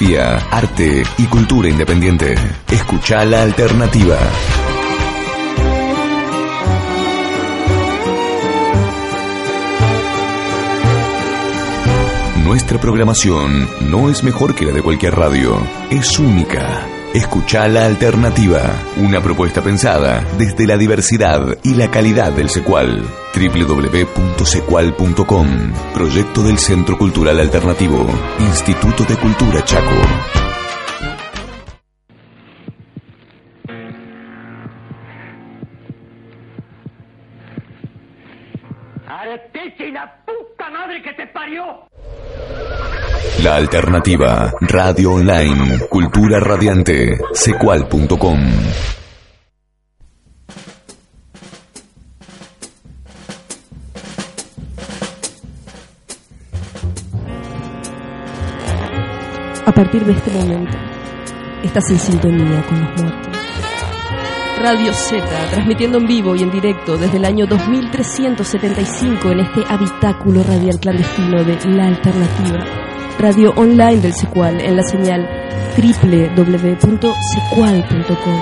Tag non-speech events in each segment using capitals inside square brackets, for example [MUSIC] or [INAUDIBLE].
Arte y cultura independiente. Escucha la alternativa. Nuestra programación no es mejor que la de cualquier radio, es única. Escucha la alternativa, una propuesta pensada desde la diversidad y la calidad del secual. www.secual.com, proyecto del Centro Cultural Alternativo, Instituto de Cultura Chaco. La alternativa, radio online, cultura radiante, secual.com. A partir de este momento, estás en sintonía con los muertos. Radio Z, transmitiendo en vivo y en directo desde el año 2375 en este habitáculo radial clandestino de La Alternativa. Radio online del Secual en la señal www.secual.com.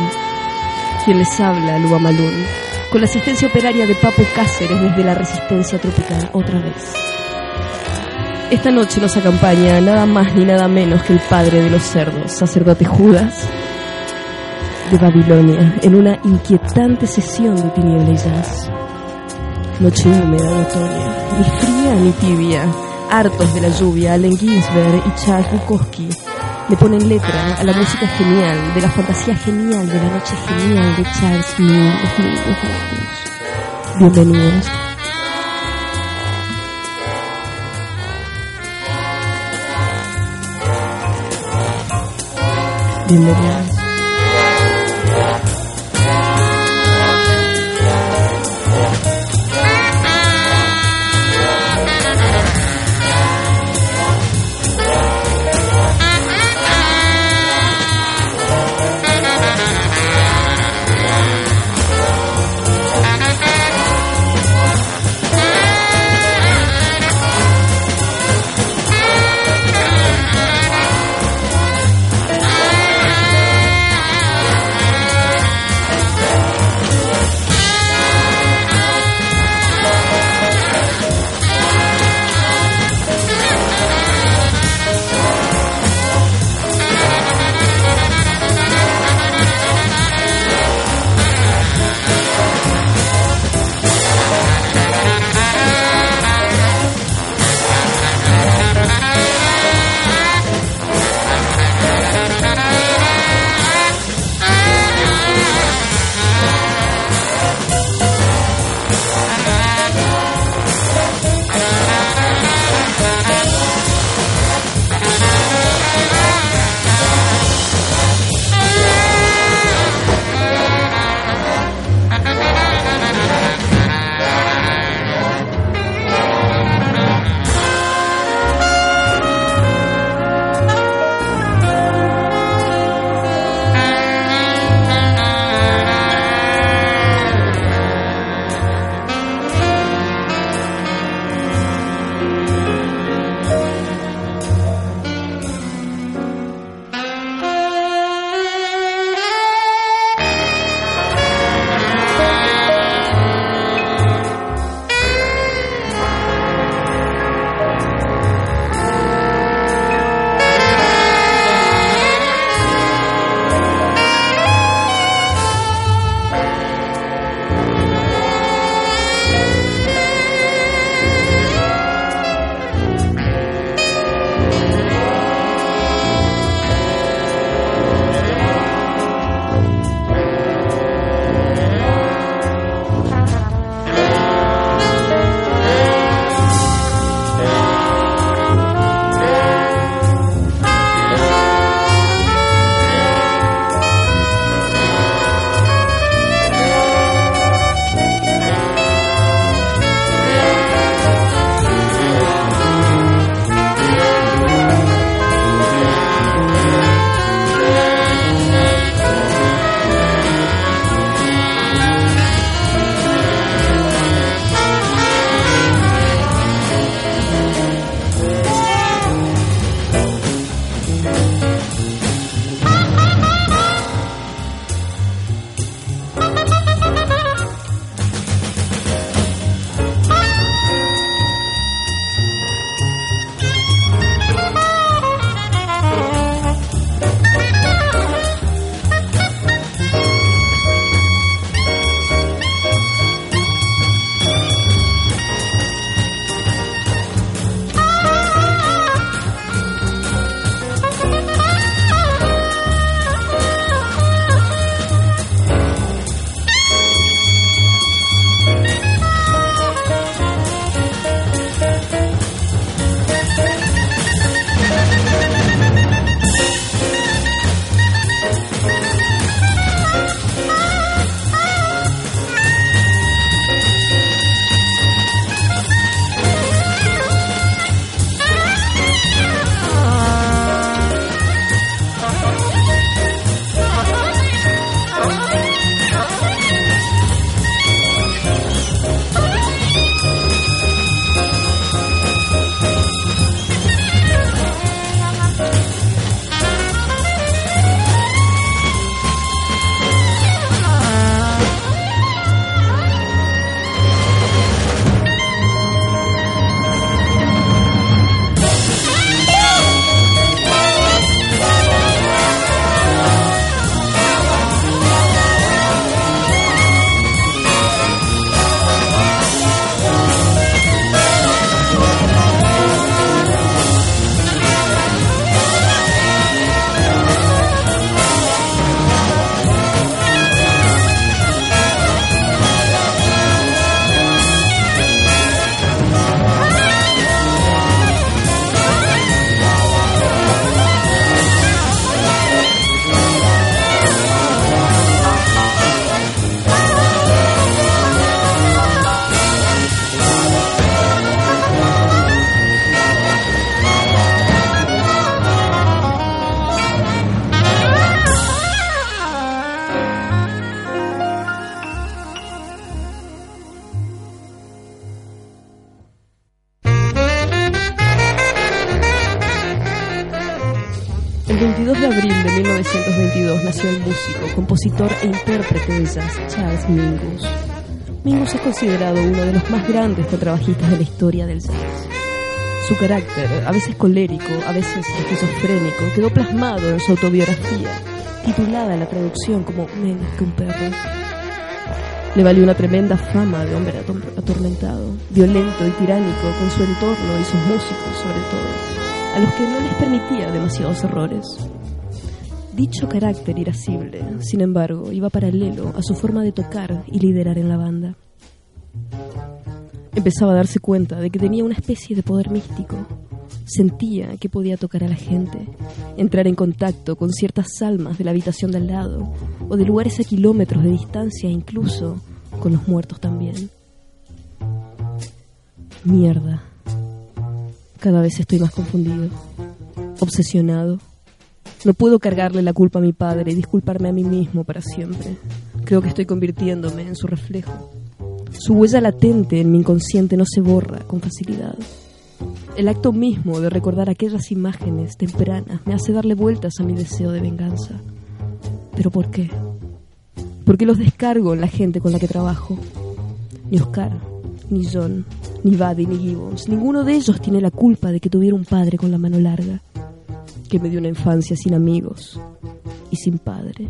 Quien les habla, Luba Malún, con la asistencia operaria de Papo Cáceres desde la Resistencia Tropical otra vez. Esta noche nos acompaña nada más ni nada menos que el padre de los cerdos, sacerdote Judas, de Babilonia en una inquietante sesión de tiniebla y jazz. Noche húmeda de otoño, ni fría ni tibia, hartos de la lluvia, Allen Ginsberg y Charles Bukowski le ponen letra a la música genial, de la fantasía genial, de la noche genial de Charles Mingus, Bienvenidos. Bienvenidos. 22 de abril de 1922 nació el músico, compositor e intérprete de jazz Charles Mingus. Mingus es considerado uno de los más grandes contrabajistas de la historia del jazz. Su carácter, a veces colérico, a veces esquizofrénico, quedó plasmado en su autobiografía, titulada la traducción como Menos que un perro. Le valió una tremenda fama de hombre atormentado, violento y tiránico con su entorno y sus músicos sobre todo a los que no les permitía demasiados errores. Dicho carácter irascible, sin embargo, iba paralelo a su forma de tocar y liderar en la banda. Empezaba a darse cuenta de que tenía una especie de poder místico. Sentía que podía tocar a la gente, entrar en contacto con ciertas almas de la habitación de al lado o de lugares a kilómetros de distancia, incluso con los muertos también. Mierda. Cada vez estoy más confundido, obsesionado. No puedo cargarle la culpa a mi padre y disculparme a mí mismo para siempre. Creo que estoy convirtiéndome en su reflejo. Su huella latente en mi inconsciente no se borra con facilidad. El acto mismo de recordar aquellas imágenes tempranas me hace darle vueltas a mi deseo de venganza. ¿Pero por qué? ¿Por qué los descargo en la gente con la que trabajo? Ni Oscar, ni John, ni Buddy, ni Gibbons. Ninguno de ellos tiene la culpa de que tuviera un padre con la mano larga, que me dio una infancia sin amigos y sin padre.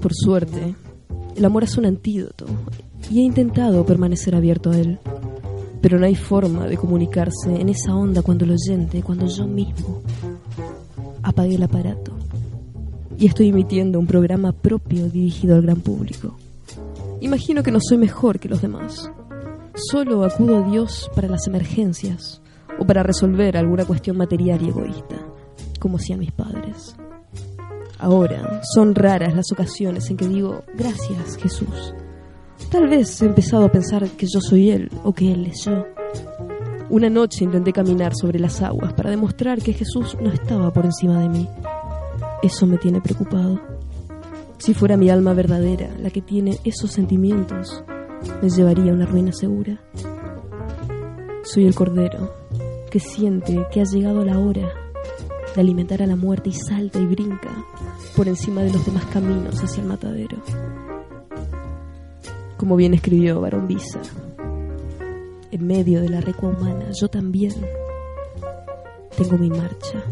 Por suerte, el amor es un antídoto y he intentado permanecer abierto a él. Pero no hay forma de comunicarse en esa onda cuando el oyente, cuando yo mismo apagué el aparato y estoy emitiendo un programa propio dirigido al gran público. Imagino que no soy mejor que los demás. Solo acudo a Dios para las emergencias o para resolver alguna cuestión material y egoísta, como hacían mis padres. Ahora son raras las ocasiones en que digo, gracias Jesús. Tal vez he empezado a pensar que yo soy Él o que Él es yo. Una noche intenté caminar sobre las aguas para demostrar que Jesús no estaba por encima de mí. Eso me tiene preocupado. Si fuera mi alma verdadera la que tiene esos sentimientos, me llevaría a una ruina segura. Soy el cordero que siente que ha llegado la hora de alimentar a la muerte y salta y brinca por encima de los demás caminos hacia el matadero. Como bien escribió Barón Visa, en medio de la recua humana, yo también tengo mi marcha.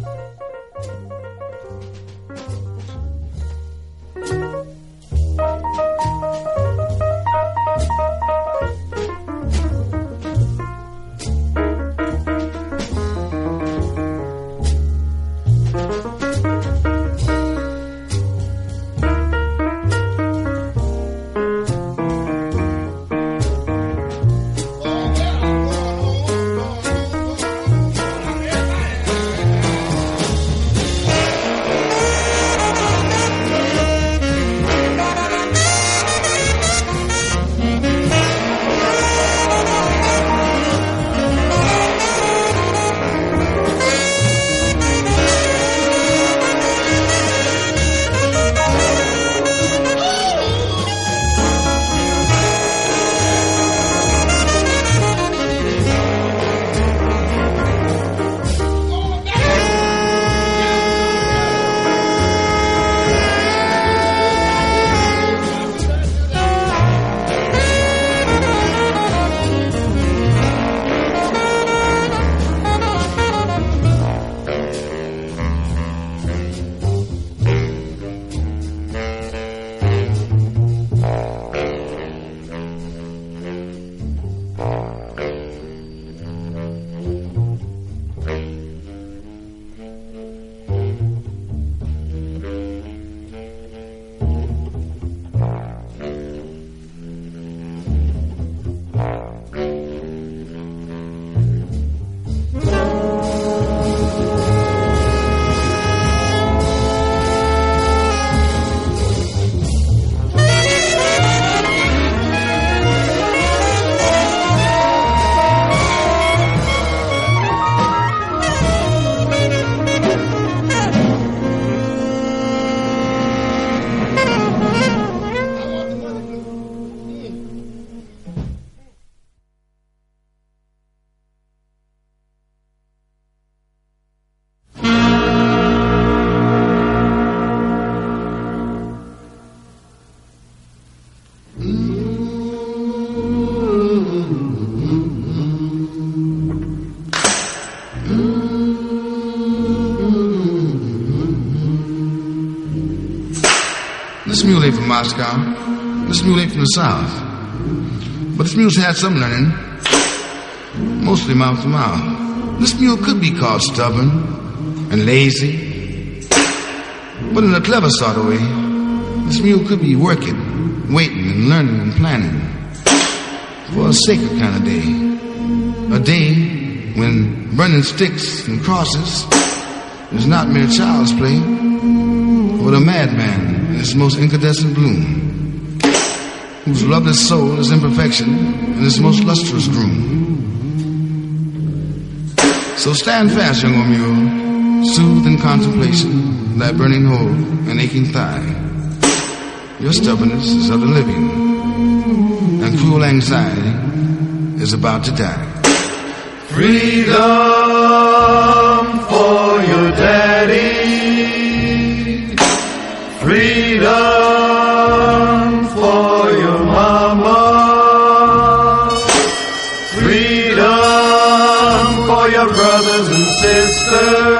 This mule ain't from Moscow. This mule ain't from the South. But this mule's had some learning. Mostly mouth to mouth. This mule could be called stubborn and lazy. But in a clever sort of way, this mule could be working, waiting, and learning and planning for a sacred kind of day. A day when burning sticks and crosses is not mere child's play, but a madman its most incandescent bloom, whose loveless soul is imperfection and its most lustrous groom. So stand fast, young mule, soothed in contemplation, thy burning hole and aching thigh. Your stubbornness is of the living, and cruel anxiety is about to die. Freedom for your daddy. Freedom for your mama. Freedom for your brothers and sisters.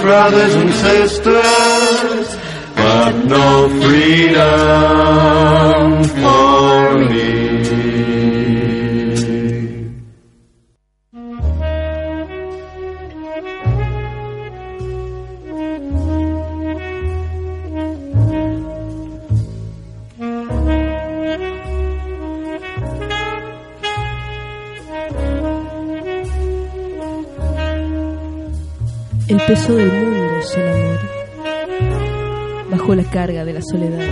Brothers and sisters. But no freedom for me. Peso del mundo es el amor. Bajo la carga de la soledad,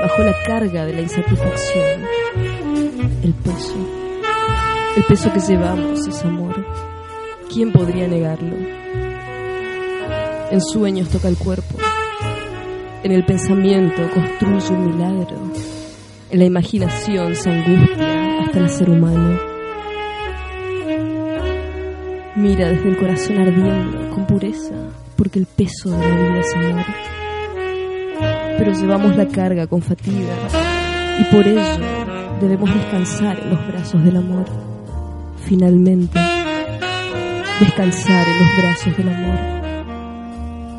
bajo la carga de la insatisfacción, el peso, el peso que llevamos es amor. ¿Quién podría negarlo? En sueños toca el cuerpo, en el pensamiento construye un milagro, en la imaginación se angustia hasta el ser humano. Mira desde el corazón ardiendo con pureza, porque el peso de la vida es amor. Pero llevamos la carga con fatiga y por ello debemos descansar en los brazos del amor. Finalmente, descansar en los brazos del amor.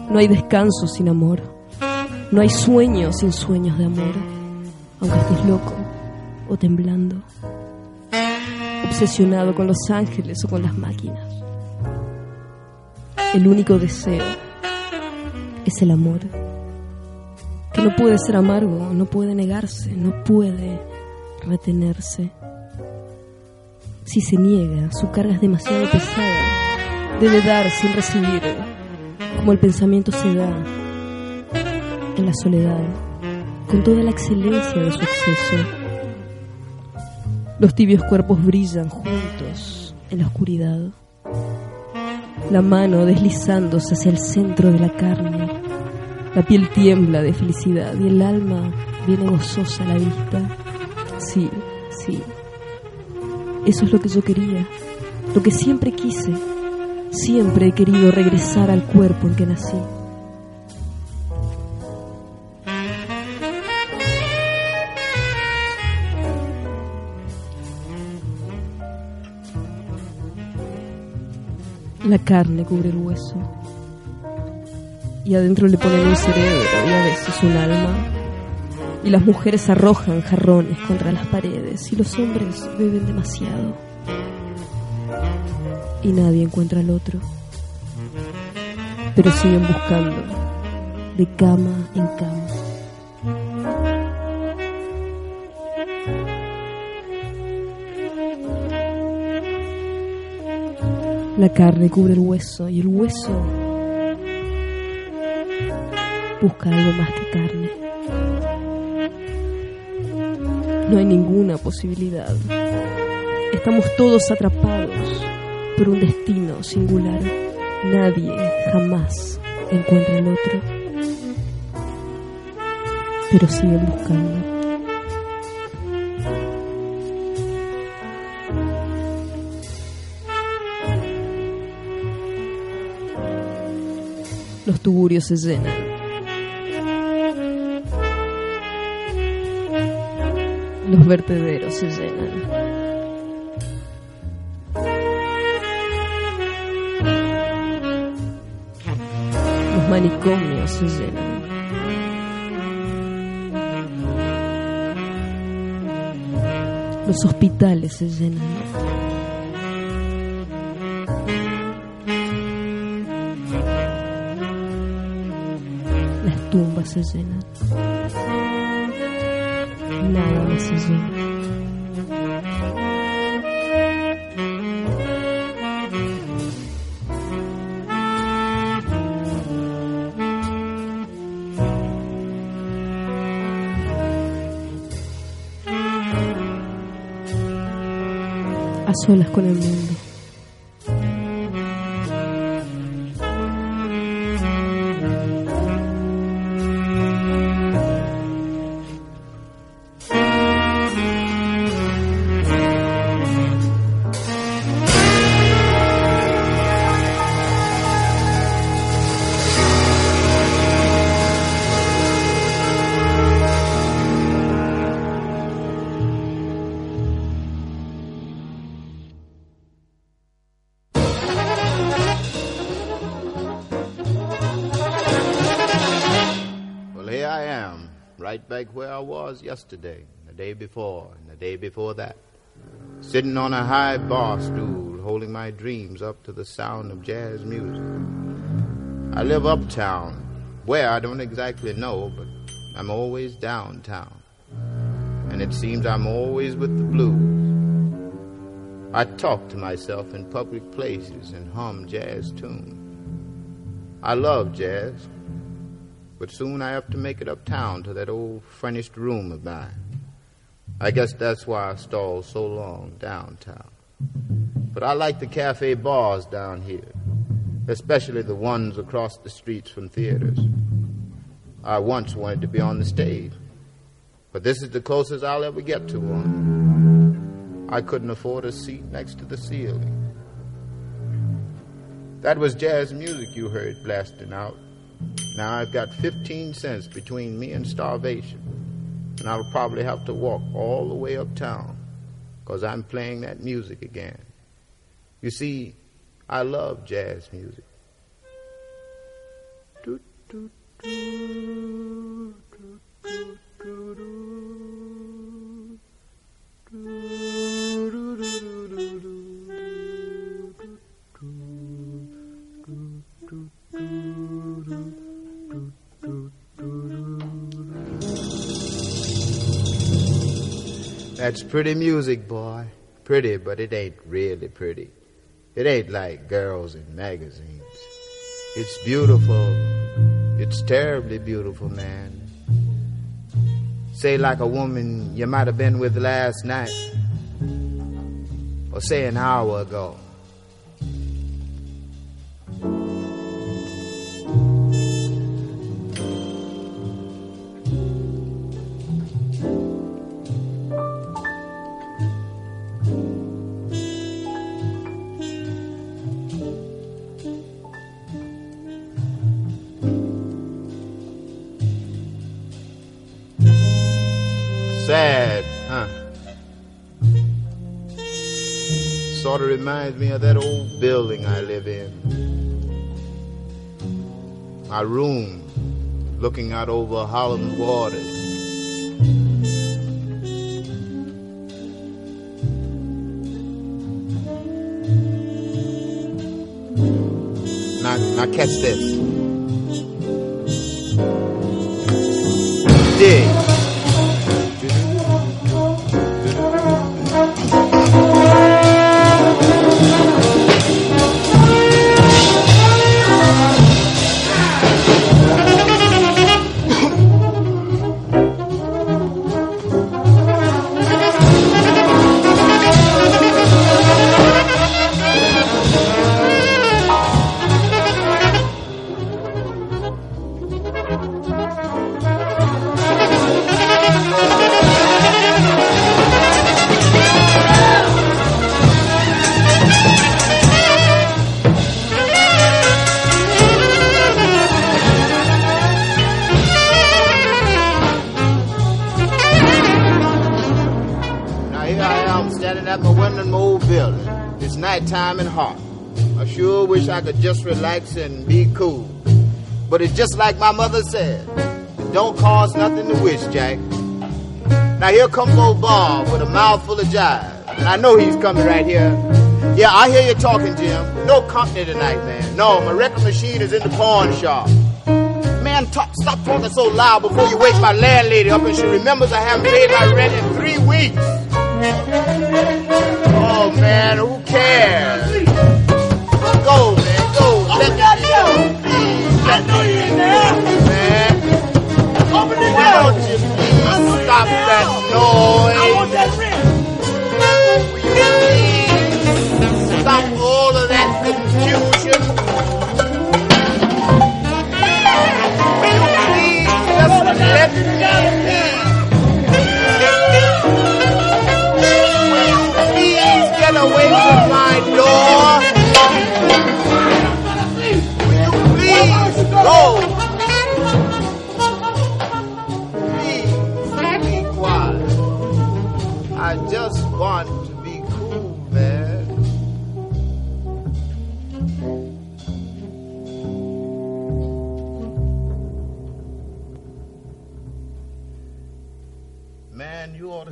No hay descanso sin amor. No hay sueño sin sueños de amor, aunque estés loco o temblando, obsesionado con los ángeles o con las máquinas. El único deseo es el amor, que no puede ser amargo, no puede negarse, no puede retenerse. Si se niega, su carga es demasiado pesada. Debe dar sin recibir, como el pensamiento se da en la soledad, con toda la excelencia de su exceso. Los tibios cuerpos brillan juntos en la oscuridad. La mano deslizándose hacia el centro de la carne. La piel tiembla de felicidad y el alma viene gozosa a la vista. Sí, sí. Eso es lo que yo quería, lo que siempre quise. Siempre he querido regresar al cuerpo en que nací. La carne cubre el hueso. Y adentro le ponen un cerebro y a veces un alma. Y las mujeres arrojan jarrones contra las paredes y los hombres beben demasiado. Y nadie encuentra al otro. Pero siguen buscando de cama en cama. La carne cubre el hueso y el hueso busca algo más que carne. No hay ninguna posibilidad. Estamos todos atrapados por un destino singular. Nadie jamás encuentra el otro. Pero siguen buscando. Los tuburios se llenan. Los vertederos se llenan. Los manicomios se llenan. Los hospitales se llenan. Tumbas se llenan. Nada llena. A solas con el mundo. Day before that. Sitting on a high bar stool, holding my dreams up to the sound of jazz music. I live uptown, where I don't exactly know, but I'm always downtown. And it seems I'm always with the blues. I talk to myself in public places and hum jazz tunes. I love jazz, but soon I have to make it uptown to that old furnished room of mine. I guess that's why I stalled so long downtown. But I like the cafe bars down here, especially the ones across the streets from theaters. I once wanted to be on the stage, but this is the closest I'll ever get to one. I couldn't afford a seat next to the ceiling. That was jazz music you heard blasting out. Now I've got 15 cents between me and starvation, and I'll probably have to walk all the way uptown because I'm playing that music again. You see, I love jazz music. Do, do, do, That's pretty music, boy. Pretty, but it ain't really pretty. It ain't like girls in magazines. It's beautiful. It's terribly beautiful, man. Say, like a woman you might have been with last night, or say an hour ago. Reminds me of that old building I live in. My room looking out over Holland waters. Now, now catch this. And be cool. But it's just like my mother said. Don't cause nothing to wish, Jack. Now here comes old Bob with a mouthful of jive. And I know he's coming right here. Yeah, I hear you talking, Jim. No company tonight, man. No, my record machine is in the pawn shop. Man, talk, stop talking so loud before you wake my landlady up and she remembers I haven't paid my rent in three weeks. Oh man, who cares? Stop that noise?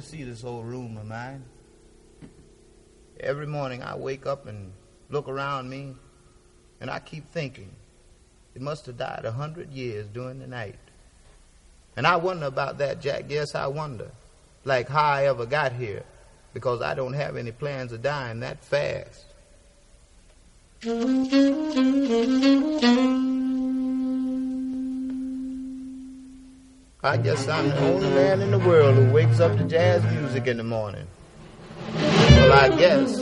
See this old room of mine. Every morning I wake up and look around me, and I keep thinking, it must have died a hundred years during the night. And I wonder about that, Jack. Yes, I wonder. Like how I ever got here, because I don't have any plans of dying that fast. I guess I'm the only man in the world who wakes up to jazz music in the morning. Well, I guess.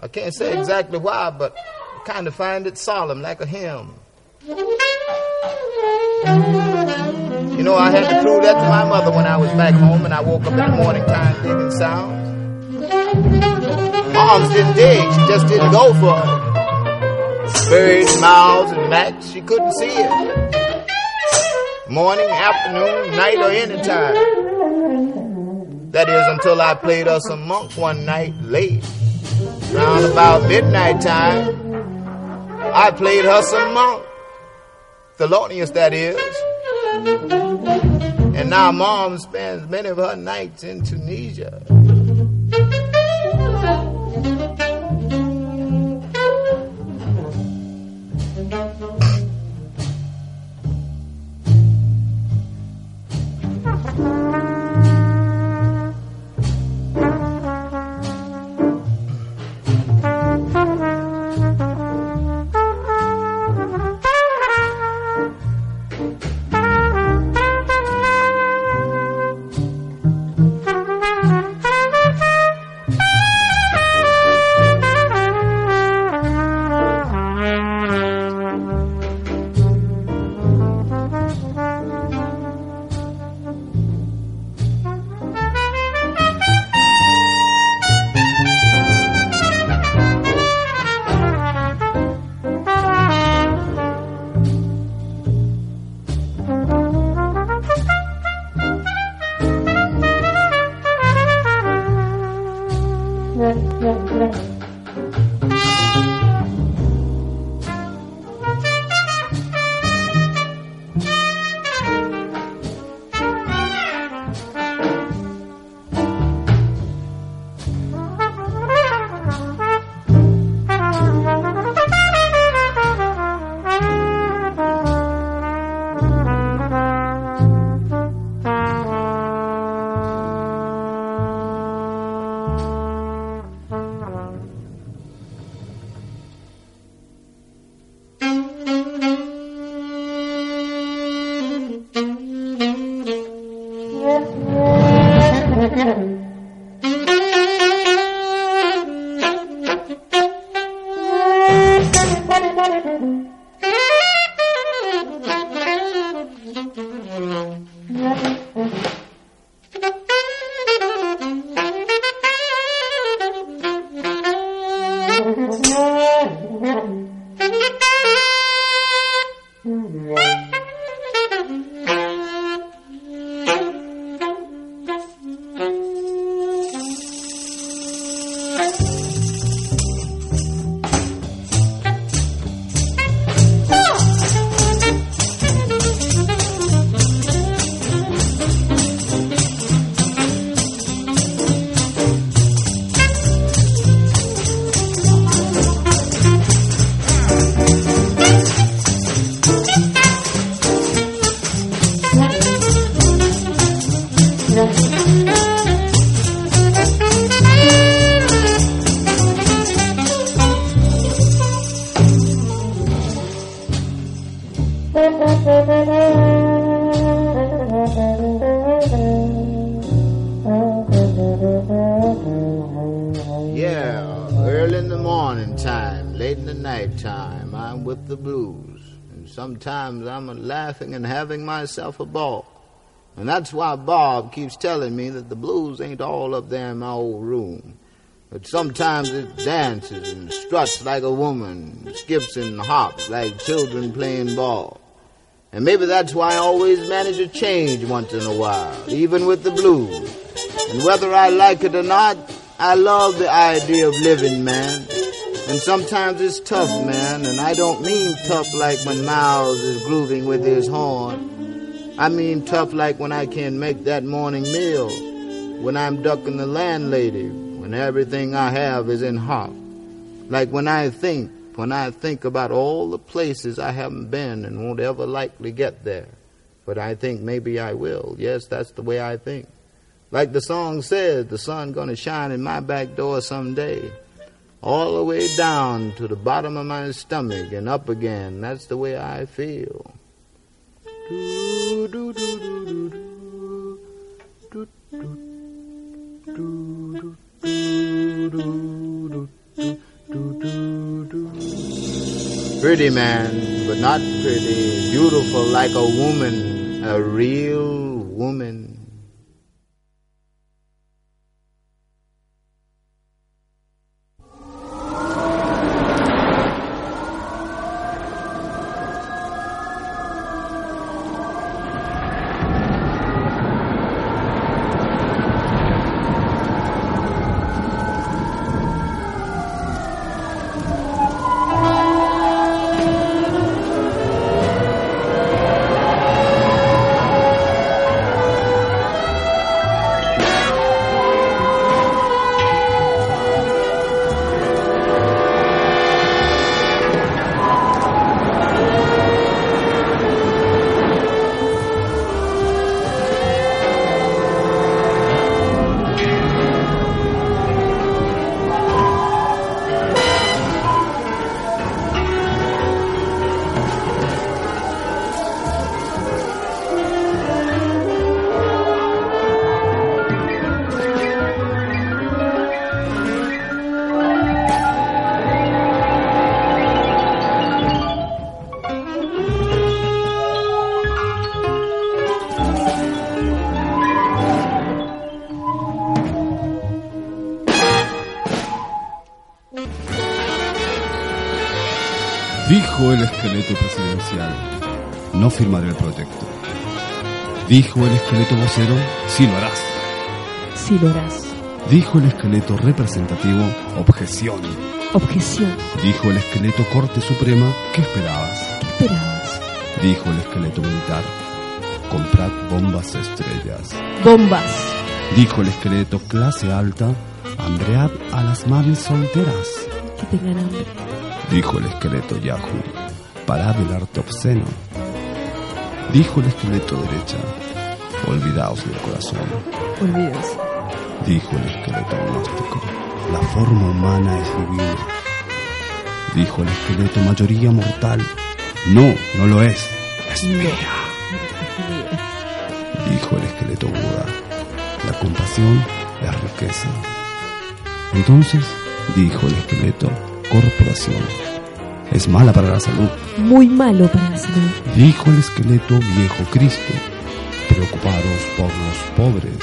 I can't say exactly why, but I kind of find it solemn, like a hymn. You know, I had to prove that to my mother when I was back home and I woke up in the morning time digging sounds. Moms didn't dig, she just didn't go for it. Birds, mouths, and bats, she couldn't see it morning, afternoon, night, or any time. That is until I played us a monk one night late. Round about midnight time, I played her some monk. Thelonious, that is. And now mom spends many of her nights in Tunisia. Sometimes I'm laughing and having myself a ball. And that's why Bob keeps telling me that the blues ain't all up there in my old room. But sometimes it dances and struts like a woman, skips and hops like children playing ball. And maybe that's why I always manage to change once in a while, even with the blues. And whether I like it or not, I love the idea of living, man. And sometimes it's tough, man, and I don't mean tough like when Miles is grooving with his horn. I mean tough like when I can't make that morning meal, when I'm ducking the landlady, when everything I have is in hock. Like when I think, when I think about all the places I haven't been and won't ever likely get there. But I think maybe I will. Yes, that's the way I think. Like the song says, the sun gonna shine in my back door someday all the way down to the bottom of my stomach and up again. That's the way I feel. Pretty man, but not pretty. Beautiful like a woman, a real woman. No firmaré el proyecto. Dijo el esqueleto vocero, sí lo harás. Sí lo harás. Dijo el esqueleto representativo, objeción. Objeción. Dijo el esqueleto Corte Suprema, ¿qué esperabas? ¿Qué esperabas? Dijo el esqueleto militar, comprad bombas estrellas. Bombas. Dijo el esqueleto clase alta, hambread a las madres solteras. Que tengan hambre. Dijo el esqueleto Yahoo, parad el arte obsceno. Dijo el esqueleto derecha, olvidaos del corazón. Olvídense. Dijo el esqueleto agnóstico, la forma humana es divina. Dijo el esqueleto mayoría mortal, no, no lo es, es mía. Dijo el esqueleto Buda, la compasión es riqueza. Entonces, dijo el esqueleto corporación, es mala para la salud. Muy malo para la salud. Dijo el esqueleto viejo Cristo, preocupados por los pobres.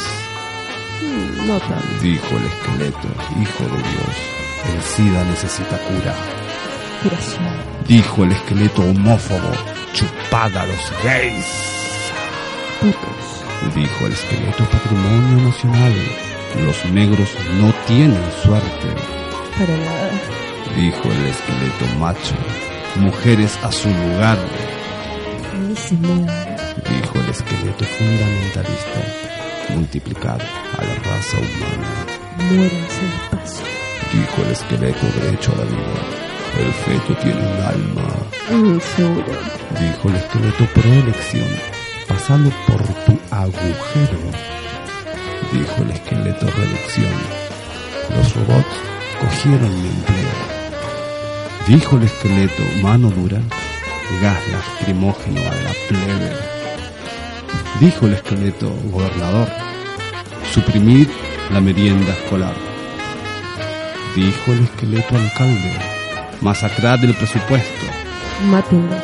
Mm, No tanto. Dijo el esqueleto, hijo de Dios, el SIDA necesita cura. Curación. Dijo el esqueleto homófobo, chupada a los gays. Putos. Dijo el esqueleto patrimonio nacional, los negros no tienen suerte. Para nada. Dijo el esqueleto macho, mujeres a su lugar. Dijo el esqueleto fundamentalista, multiplicado a la raza humana. Muéranse despacio. Dijo el esqueleto derecho a la vida. El feto tiene un alma. Mm, seguro. Dijo el esqueleto proelección, pasando por tu agujero. Dijo el esqueleto reducción. Los robots cogieron mi empleo. Dijo el esqueleto mano dura, gas lacrimógeno a la plebe. Dijo el esqueleto gobernador, suprimid la merienda escolar. Dijo el esqueleto alcalde, masacrad el presupuesto. Mátenlos.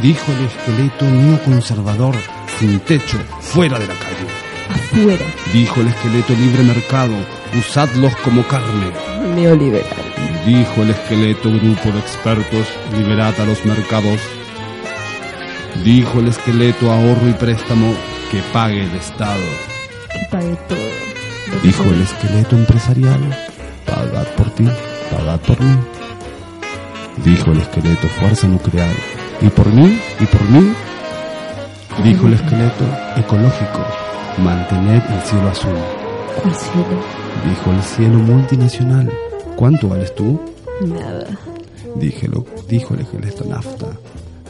Dijo el esqueleto neoconservador, sin techo, fuera de la calle. Afuera. Dijo el esqueleto libre mercado, usadlos como carne. Neoliberal. Dijo el esqueleto grupo de expertos, liberad a los mercados. Dijo el esqueleto ahorro y préstamo, que pague el Estado. Que pague todo. Dijo el esqueleto empresarial, pagad por ti, pagad por mí. Dijo el esqueleto fuerza nuclear, y por mí, y por mí. Dijo el esqueleto ecológico, mantened el cielo azul. ¿Cuál cielo? Dijo el cielo multinacional, ¿cuánto vales tú? Nada. Díjelo, dijo el esqueleto nafta,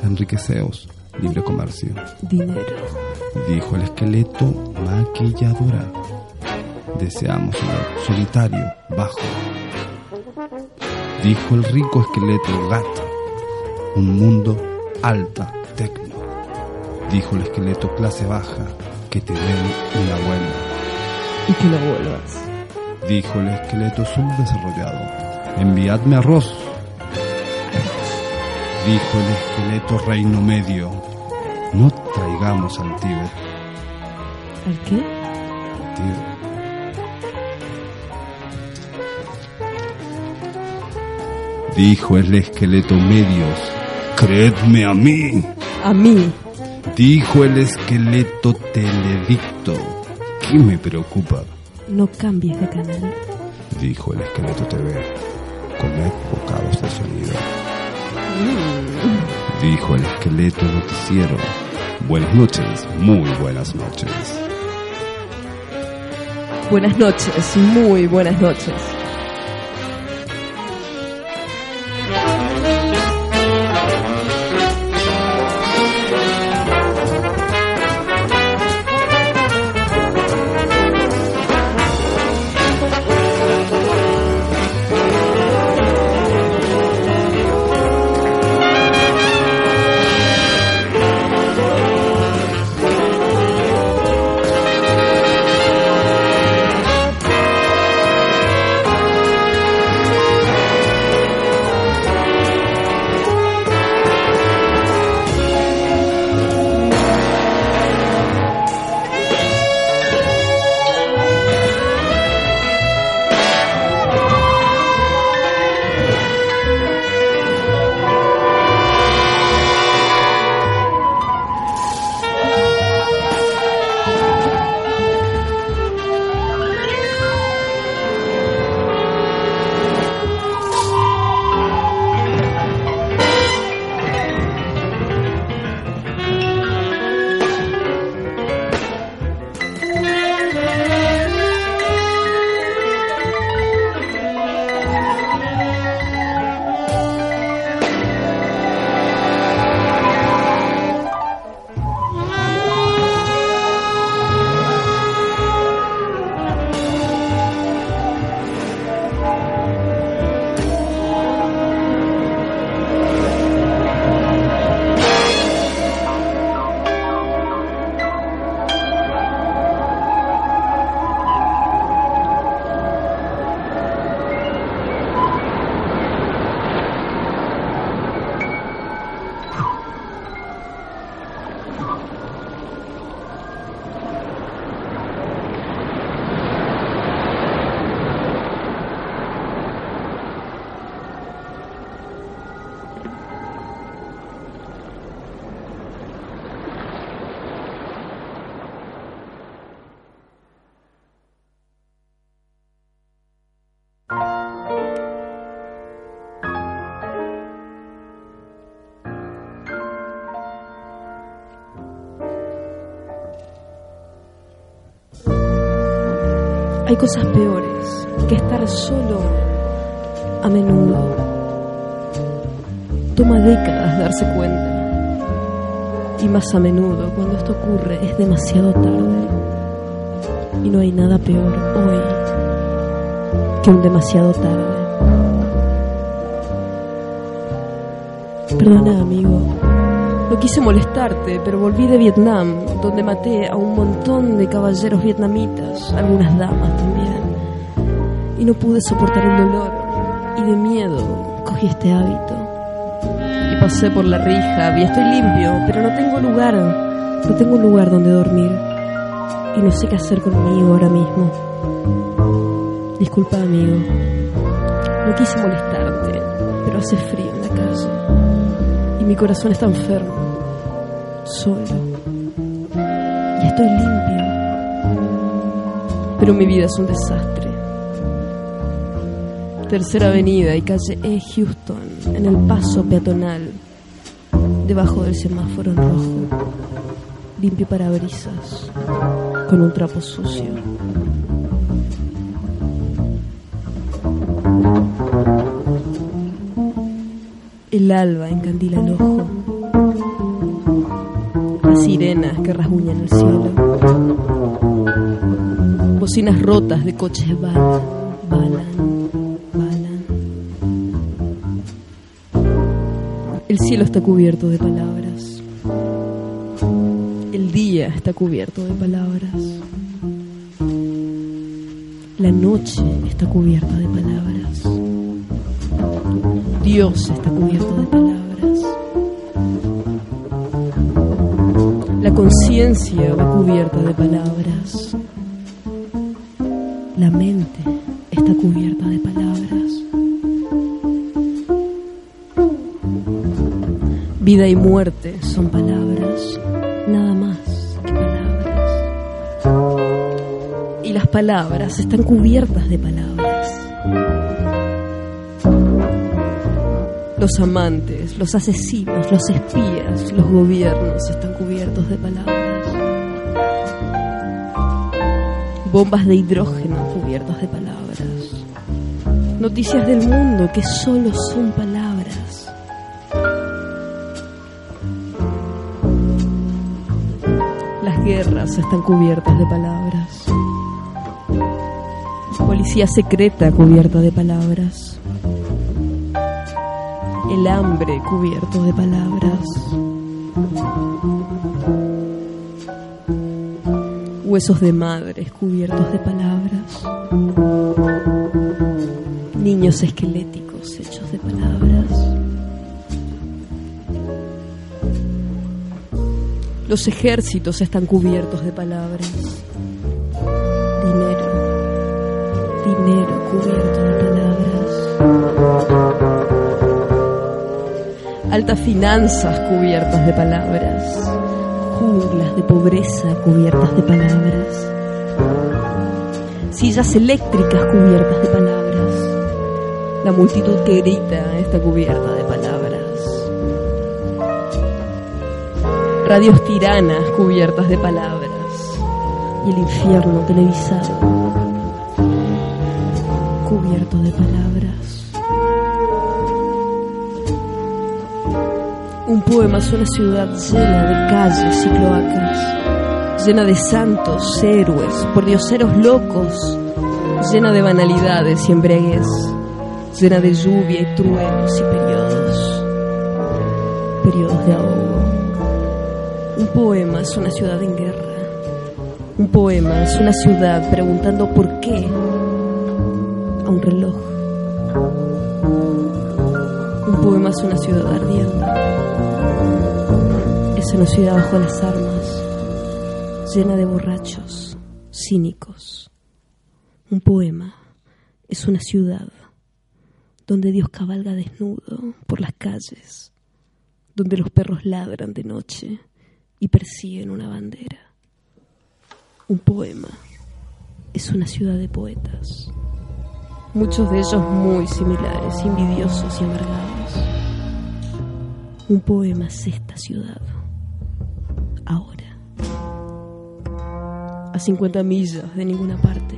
enriqueceos, libre comercio. Dinero. Dijo el esqueleto maquilladora, deseamos un solitario, bajo. Dijo el rico esqueleto gato, un mundo alta, tecno. Dijo el esqueleto clase baja, que te den una buena. Y que no vuelvas. Dijo el esqueleto subdesarrollado, enviadme arroz. Dijo el esqueleto reino medio, no traigamos al tío. ¿Al qué? Al tío. Dijo el esqueleto medios, creedme a mí. A mí. Dijo el esqueleto teledicto, ¿qué me preocupa? No cambies de canal. Dijo el esqueleto TV, comed bocados de sonido. Dijo el esqueleto noticiero, buenas noches, muy buenas noches. Buenas noches, muy buenas noches. Hay cosas peores que estar solo a menudo. Toma décadas darse cuenta. Y más a menudo, cuando esto ocurre, es demasiado tarde. Y no hay nada peor hoy que un demasiado tarde. Perdona, amigo. No quise molestarte, pero volví de Vietnam, donde maté a un montón de caballeros vietnamitas, algunas damas también. Y no pude soportar el dolor, y de miedo cogí este hábito. Y pasé por la rija, y estoy limpio, pero no tengo lugar, no tengo lugar donde dormir. Y no sé qué hacer conmigo ahora mismo. Disculpa, amigo. No quise molestarte, pero hace frío en la calle. Y mi corazón está enfermo, solo. Estoy limpio. Pero mi vida es un desastre. Tercera Avenida y calle E. Houston, en el paso peatonal, debajo del semáforo en rojo. Limpio parabrisas, con un trapo sucio. El alba encandila el ojo. Que rasguñan el cielo. Bocinas rotas de coches balan, balan, balan. El cielo está cubierto de palabras. El día está cubierto de palabras. La noche está cubierta de palabras. Dios está cubierto cubierta de palabras. La mente está cubierta de palabras. Vida y muerte son palabras, nada más que palabras. Y las palabras están cubiertas de palabras. Los amantes, los asesinos, los espías, los gobiernos están cubiertos de palabras. Bombas de hidrógeno cubiertas de palabras. Noticias del mundo que solo son palabras. Las guerras están cubiertas de palabras. Policía secreta cubierta de palabras el hambre cubierto de palabras. Huesos de madres cubiertos de palabras. Niños esqueléticos hechos de palabras. Los ejércitos están cubiertos de palabras. Dinero. Dinero cubierto de palabras altas finanzas cubiertas de palabras, junglas de pobreza cubiertas de palabras, sillas eléctricas cubiertas de palabras, la multitud que grita está cubierta de palabras, radios tiranas cubiertas de palabras. Y el infierno televisado cubierto de palabras. Un poema es una ciudad llena de calles y cloacas, llena de santos, héroes, pordioseros locos, llena de banalidades y embriaguez, llena de lluvia y truenos y periodos, periodos de ahogo. Un poema es una ciudad en guerra. Un poema es una ciudad preguntando por qué a un reloj. Un poema es una ciudad ardiendo una ciudad bajo las armas, llena de borrachos, cínicos. Un poema es una ciudad donde Dios cabalga desnudo por las calles, donde los perros ladran de noche y persiguen una bandera. Un poema es una ciudad de poetas, muchos de ellos muy similares, envidiosos y amargados. Un poema es esta ciudad ahora. A 50 millas de ninguna parte.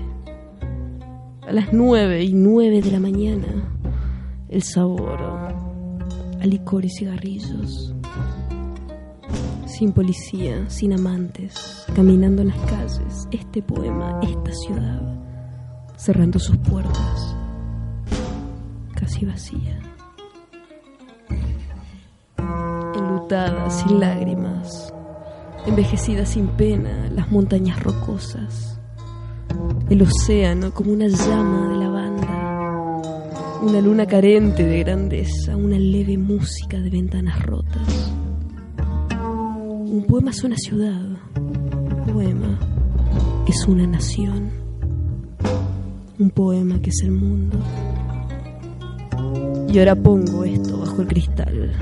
A las 9 y 9 de la mañana, el sabor a licor y cigarrillos. Sin policía, sin amantes, caminando en las calles, este poema, esta ciudad, cerrando sus puertas, casi vacía. Sin lágrimas, envejecida sin pena, las montañas rocosas, el océano como una llama de lavanda, una luna carente de grandeza, una leve música de ventanas rotas. Un poema es una ciudad, un poema es una nación, un poema que es el mundo. Y ahora pongo esto bajo el cristal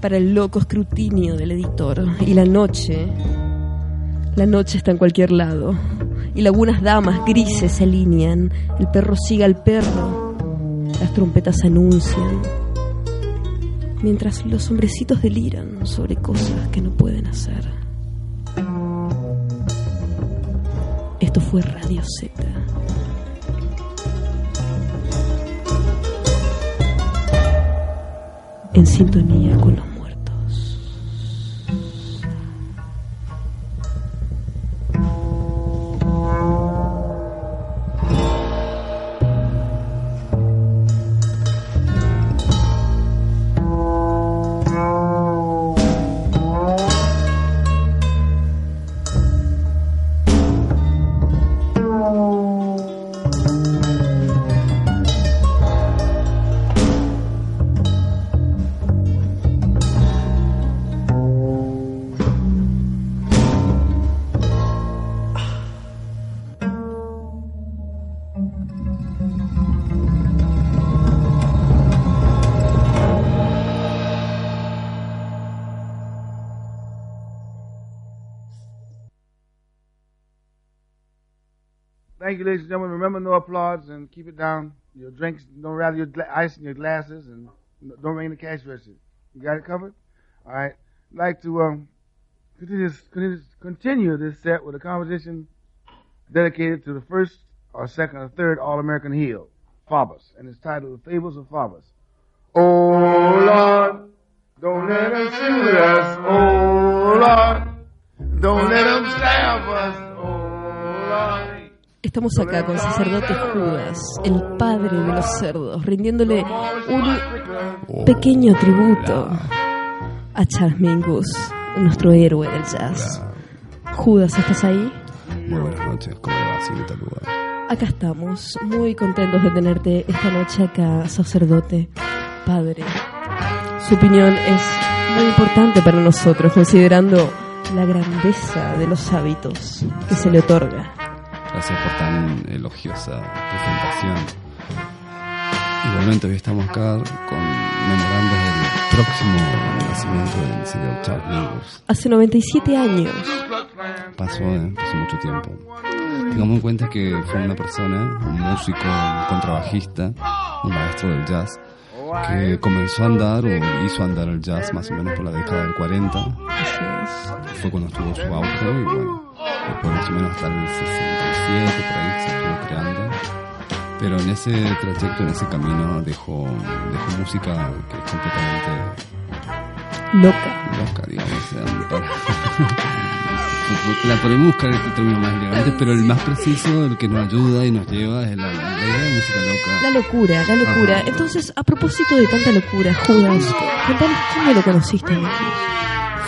para el loco escrutinio del editor. Y la noche, la noche está en cualquier lado. Y lagunas damas grises se alinean. El perro sigue al perro. Las trompetas anuncian. Mientras los hombrecitos deliran sobre cosas que no pueden hacer. Esto fue Radio Z. En sintonía no applause and keep it down. Your drinks, don't rattle your gla- ice in your glasses and don't ring the cash register. You got it covered? All right. I'd like to um, continue, this, continue- continue this set with a composition dedicated to the first or second or third All-American heel, Faubus, and it's titled The Fables of Faubus. Oh, Lord, don't let them shoot us. Oh, Lord, don't let them stab us. Estamos acá con sacerdote Judas, el padre de los cerdos, rindiéndole un pequeño tributo a Charles Mingus, nuestro héroe del jazz. Judas, ¿estás ahí? Muy buenas noches, ¿cómo le va, señorita Lugar? Acá estamos, muy contentos de tenerte esta noche acá, sacerdote, padre. Su opinión es muy importante para nosotros, considerando la grandeza de los hábitos que se le otorga. Gracias por tan elogiosa presentación. Igualmente hoy estamos acá conmemorando el próximo nacimiento del señor Charles Mingus. Hace 97 años, Pasó, eh, pasó mucho tiempo. Tengamos en cuenta que fue una persona, un músico, un contrabajista, un maestro del jazz, que comenzó a andar o hizo andar el jazz más o menos por la década del 40. así es. Fue cuando estuvo su auge y bueno, después más o menos hasta el 67 por ahí se estuvo creando. Pero en ese trayecto, en ese camino, dejó, dejó música que es completamente Loca. loca, digamos. para- [LAUGHS] la podemos buscar el término más elegante, pero el más preciso, el que nos ayuda y nos lleva es la, la idea de música loca. La locura, la locura. Ajá. Entonces, a propósito de tanta locura, Judas, cómo lo conociste.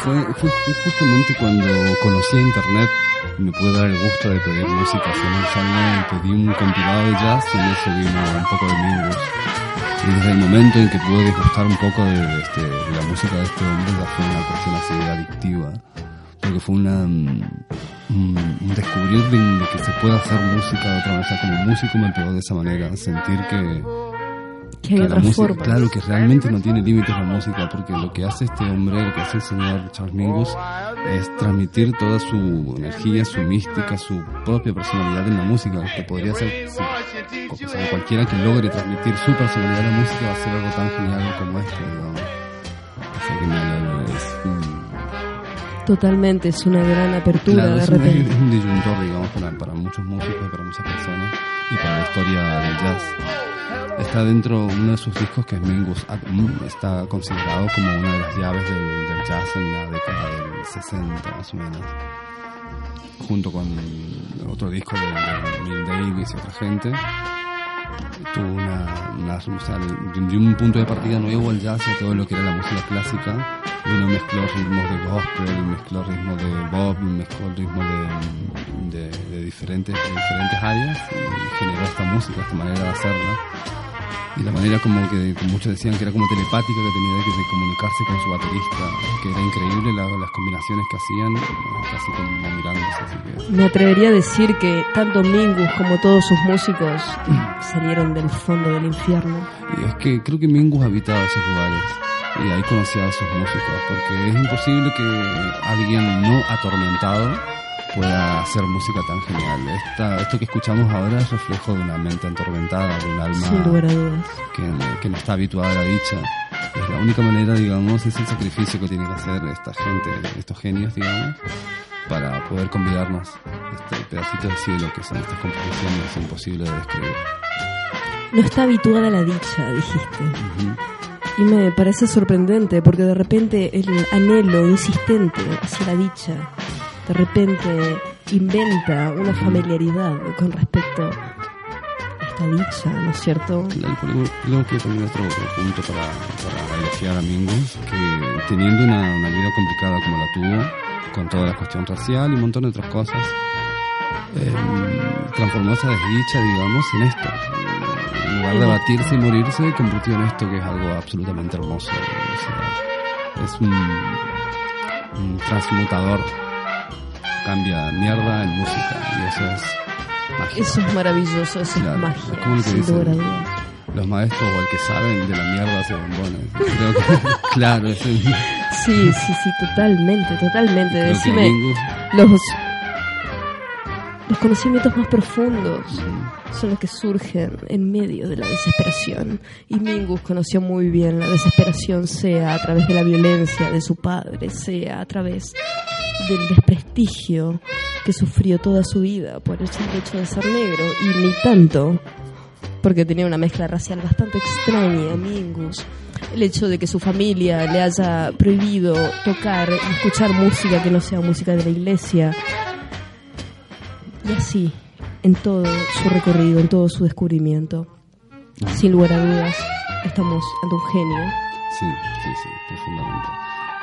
Fue, fue ju- justamente cuando conocí a internet me pude dar el gusto de pedir música así mensualmente, pedí un compilado de jazz y en eso vino un poco de Mingus. Y desde el momento en que pude disgustar un poco de, de este, de la música de este hombre ya fue una cuestión así adictiva. Porque fue una, mm, un, un descubrir de, que se puede hacer música de otra manera. Como músico me pegó de esa manera, sentir que, Que hay música, claro, que realmente no tiene límites la música, porque lo que hace este hombre, lo que hace el señor Charles Mingus, es transmitir toda su energía, su mística, su propia personalidad en la música, que podría ser, si- o sea, cualquiera que logre transmitir su personalidad en la música va a ser algo tan genial como este, digamos. O sea que me- es, Totalmente, es una gran apertura Claro, de es un, repente. es un disyuntor, digamos, para, para muchos músicos, para muchas personas y para la historia del jazz. Está dentro uno de sus discos que es Mingus at está considerado como una de las llaves del, del jazz en la década del 60 más o menos. Junto con otro disco de, de Davis y otra gente. Tuvo una, una o sea, de, de un punto de partida nuevo al jazz y a todo lo que era la música clásica. Y uno mezcló ritmos de gospel, mezcló ritmos de bob, mezcló ritmos de, de, de diferentes, de diferentes áreas y generó esta música, esta manera de hacerla. Y la manera como que, que muchos decían que era como telepática, que tenía de comunicarse con su baterista, que era increíble la- las combinaciones que hacían, casi como mirándose. Así que Me atrevería a decir que tanto Mingus como todos sus músicos [CLEARS THROAT] salieron del fondo del infierno. Y es que creo que Mingus habitaba esos lugares y ahí conocía a sus músicos, porque es imposible que alguien no atormentado pueda hacer música tan genial. Esta, esto que escuchamos ahora es reflejo de una mente atormentada, de un alma Sin lugar a dudas. que, que no está habituada a la dicha. Es la única manera, digamos, es el sacrificio que tiene que hacer esta gente, estos genios, digamos, para poder convidarnos este pedacito de cielo que son estas composiciones imposibles de describir. No está habituada a la dicha, dijiste. Ujú. Y me parece sorprendente porque de repente el anhelo insistente hacia la dicha, de repente inventa una familiaridad con respecto a esta dicha, ¿no es cierto? Claro, que también otro punto para, para elogiar a Mingus, que teniendo una, una vida complicada como la tuvo, con toda la cuestión racial y un montón de otras cosas, eh, transformó esa desdicha, digamos, en esto. En lugar de abatirse y morirse, convirtió en esto que es algo absolutamente hermoso. O sea, es un, un transmutador. Cambia mierda en música y eso es magia. Eso es maravilloso, eso Claro, es magia, lo que dicen. Los maestros o el que saben de la mierda se bombones. Creo que, [LAUGHS] claro, es el, Sí, sí, sí, totalmente, totalmente. Decime, los... Los conocimientos más profundos son los que surgen en medio de la desesperación. Y Mingus conoció muy bien la desesperación, sea a través de la violencia de su padre, sea a través del desprestigio que sufrió toda su vida por el simple hecho de ser negro, y ni tanto, porque tenía una mezcla racial bastante extraña, Mingus. El hecho de que su familia le haya prohibido tocar y escuchar música que no sea música de la iglesia. Y así, en todo su recorrido, en todo su descubrimiento. Sin lugar a dudas, estamos ante un genio. Sí, sí, sí, profundamente.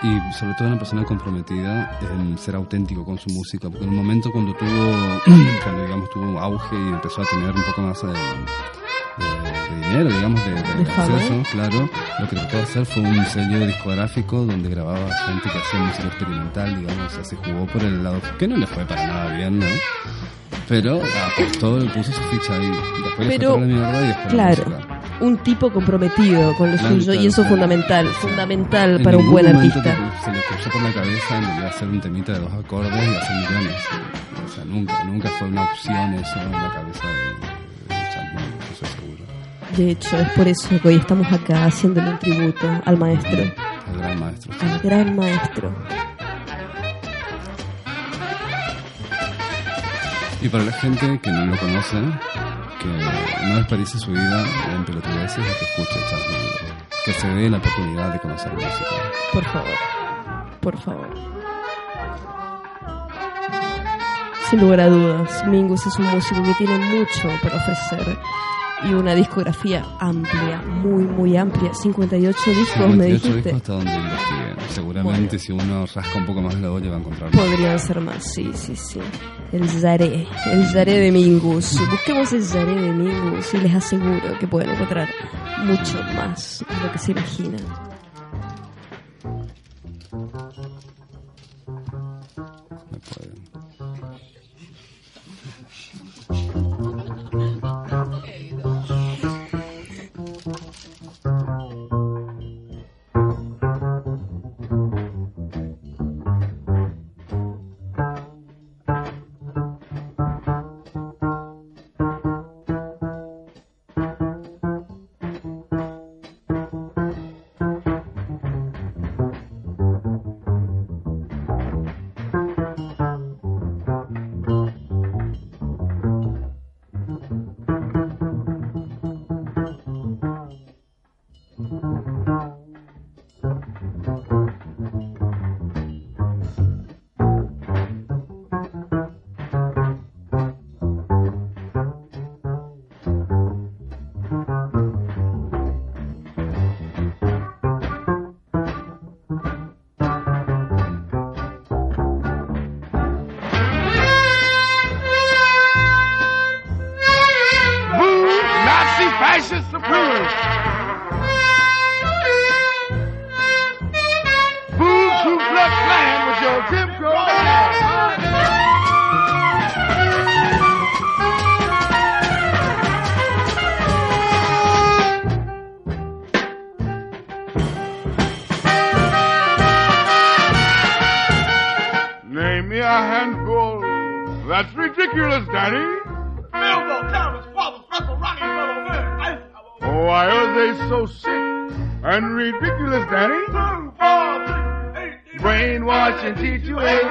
Y sobre todo una persona comprometida en ser auténtico con su música, porque en un momento cuando tuvo, [CLEARS THROAT] cuando digamos tuvo auge y empezó a tener un poco más de, de- de dinero, digamos, de, acceso, claro, lo que trató de hacer fue un sello discográfico donde grababa gente que hacía música experimental, digamos, o sea, se jugó por el lado que no le fue para nada bien, ¿no? Pero apostó, puso su ficha ahí, después le Pero, fue toda la mierda y después la claro, música. un tipo comprometido con lo Claro, suyo, claro, y eso es claro. fundamental, fundamental en para un buen artista. Se le cruzó por la cabeza en hacer un temita de dos acordes y hacer millones. O sea, nunca, nunca fue una opción eso en la cabeza de De hecho, es por eso que hoy estamos acá haciéndole un tributo al maestro, El gran maestro. sí. al gran maestro. Y para la gente que no lo conoce, que no desperdicie su vida en pelotudeces y que escuche Charles. Que se dé la oportunidad de conocer música. Por favor, por favor. Sin lugar a dudas, Mingus es un músico que tiene mucho para ofrecer y una discografía amplia, muy, muy amplia. 58 discos, me 58 dijiste. discos hasta donde investigué. Seguramente si uno rasca un poco más la olla va a encontrar más. Podrían ser más, sí, sí, sí. El Zaré, el Zaré de Mingus. Busquemos el Zaré de Mingus y les aseguro que pueden encontrar mucho más de lo que se imaginan. Name me a handful. That's ridiculous, Danny. Bilbo, Thomas, Wallace, Russell, Ronnie, Willow, Willie, Why are they so sick and ridiculous, Danny? two, four, three, eight, Brainwash and teach you hate.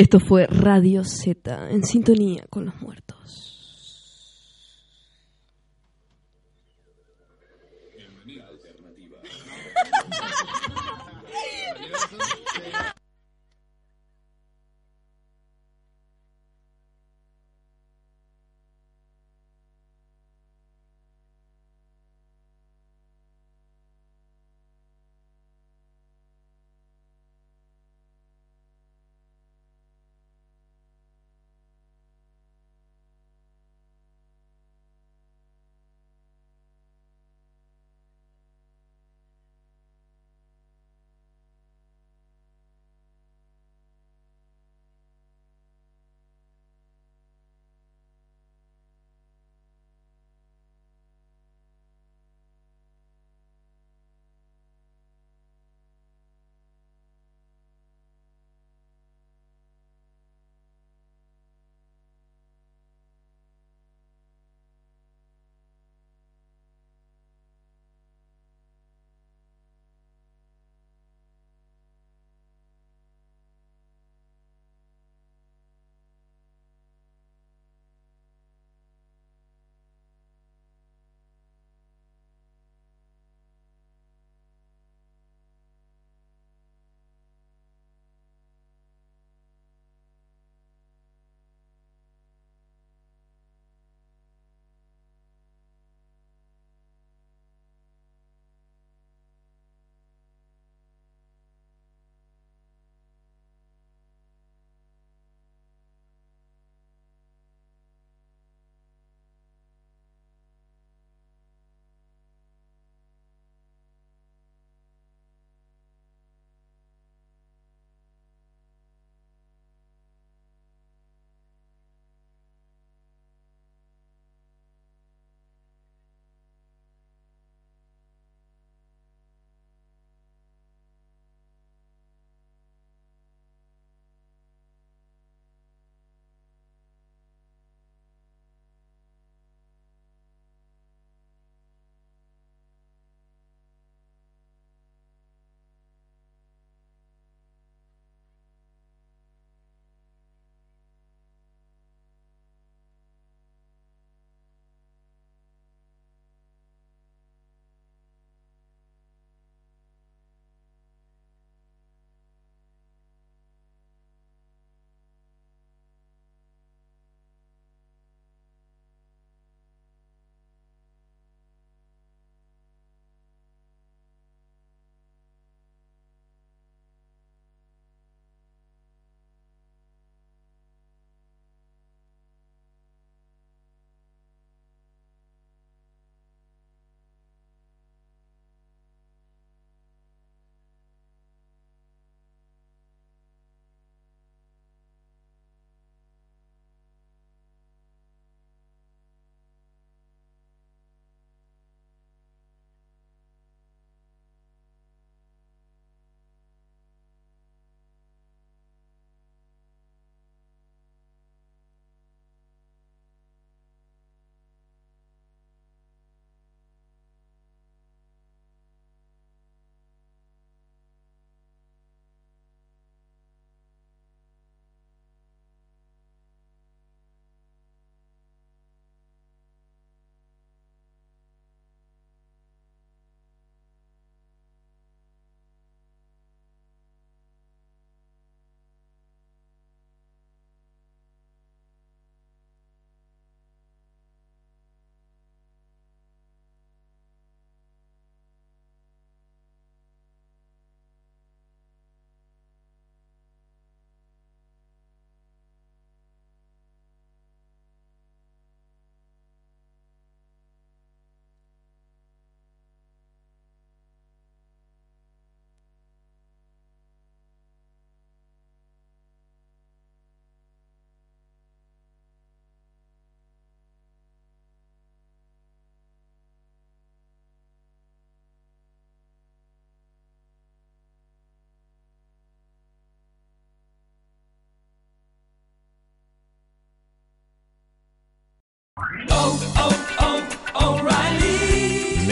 Esto fue Radio Z, en sintonía con los muertos.